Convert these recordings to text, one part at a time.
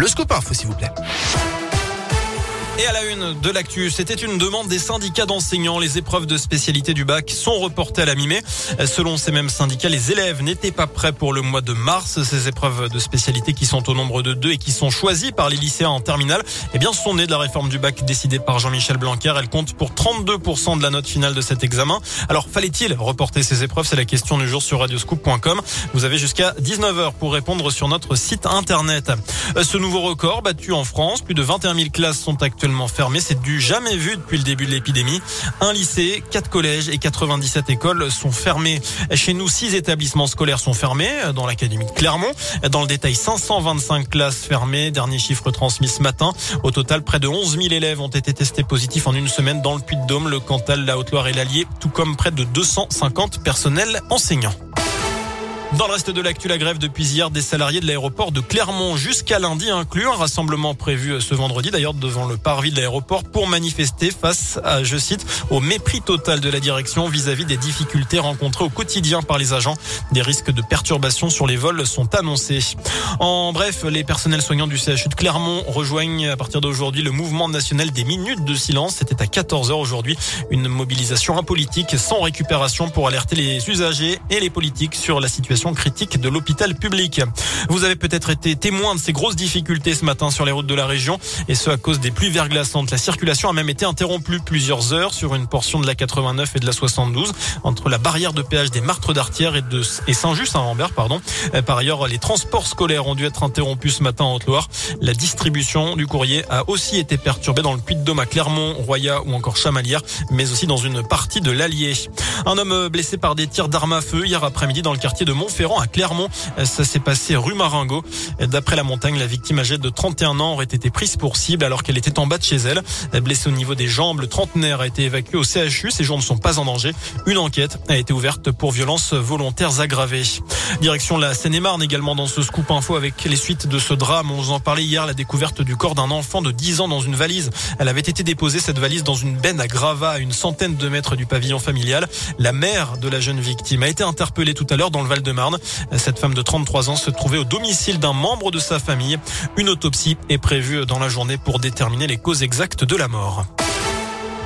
Le scoop info, s'il vous plaît. Et à la une de l'actu, c'était une demande des syndicats d'enseignants. Les épreuves de spécialité du bac sont reportées à la mi-mai. Selon ces mêmes syndicats, les élèves n'étaient pas prêts pour le mois de mars. Ces épreuves de spécialité qui sont au nombre de deux et qui sont choisies par les lycéens en terminale, eh bien, sont nées de la réforme du bac décidée par Jean-Michel Blanquer. Elles comptent pour 32% de la note finale de cet examen. Alors, fallait-il reporter ces épreuves? C'est la question du jour sur radioscoop.com. Vous avez jusqu'à 19h pour répondre sur notre site internet. Ce nouveau record battu en France, plus de 21 000 classes sont actuellement C'est du jamais vu depuis le début de l'épidémie. Un lycée, quatre collèges et 97 écoles sont fermés. Chez nous, six établissements scolaires sont fermés dans l'académie de Clermont. Dans le détail, 525 classes fermées. Dernier chiffre transmis ce matin. Au total, près de 11 000 élèves ont été testés positifs en une semaine dans le Puy-de-Dôme, le Cantal, la Haute-Loire et l'Allier, tout comme près de 250 personnels enseignants. Dans le reste de l'actu, la grève depuis hier des salariés de l'aéroport de Clermont jusqu'à lundi inclut un rassemblement prévu ce vendredi d'ailleurs devant le parvis de l'aéroport pour manifester face à, je cite, au mépris total de la direction vis-à-vis des difficultés rencontrées au quotidien par les agents. Des risques de perturbation sur les vols sont annoncés. En bref, les personnels soignants du CHU de Clermont rejoignent à partir d'aujourd'hui le mouvement national des minutes de silence. C'était à 14h aujourd'hui. Une mobilisation apolitique sans récupération pour alerter les usagers et les politiques sur la situation critique de l'hôpital public. Vous avez peut-être été témoin de ces grosses difficultés ce matin sur les routes de la région et ce à cause des pluies verglaçantes. La circulation a même été interrompue plusieurs heures sur une portion de la 89 et de la 72 entre la barrière de péage des Martres d'Artière et de et Saint-Just à Rambert, pardon. Euh, par ailleurs, les transports scolaires ont dû être interrompus ce matin en Haute-Loire. La distribution du courrier a aussi été perturbée dans le Puy-de-Dôme à Clermont, Roya ou encore Chamalières, mais aussi dans une partie de l'Allier. Un homme blessé par des tirs d'armes à feu hier après-midi dans le quartier de Mont Ferrand à Clermont. Ça s'est passé rue Maringo. D'après la montagne, la victime âgée de 31 ans aurait été prise pour cible alors qu'elle était en bas de chez elle. Blessée au niveau des jambes, le trentenaire a été évacué au CHU. Ses jambes ne sont pas en danger. Une enquête a été ouverte pour violences volontaires aggravées. Direction la Seine-et-Marne également dans ce scoop info avec les suites de ce drame. On vous en parlait hier, la découverte du corps d'un enfant de 10 ans dans une valise. Elle avait été déposée, cette valise, dans une benne à Grava, à une centaine de mètres du pavillon familial. La mère de la jeune victime a été interpellée tout à l'heure dans le Val-de-Marne. Cette femme de 33 ans se trouvait au domicile d'un membre de sa famille. Une autopsie est prévue dans la journée pour déterminer les causes exactes de la mort.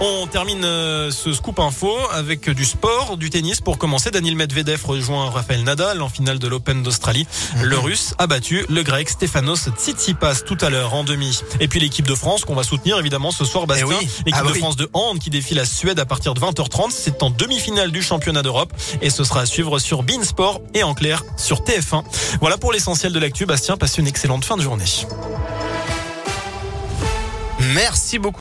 On termine euh, ce scoop info avec du sport, du tennis. Pour commencer, Daniel Medvedev rejoint Rafael Nadal en finale de l'Open d'Australie. Mhm. Le Russe a battu le Grec Stefanos Tsitsipas tout à l'heure en demi. Et puis l'équipe de France qu'on va soutenir évidemment ce soir, Bastien. Eh l'équipe ah de France de hand qui défie la Suède à partir de 20h30. C'est en demi-finale du championnat d'Europe et ce sera à suivre sur Beansport et en clair sur TF1. Voilà pour l'essentiel de l'actu. Bastien, passez une excellente fin de journée. Merci beaucoup.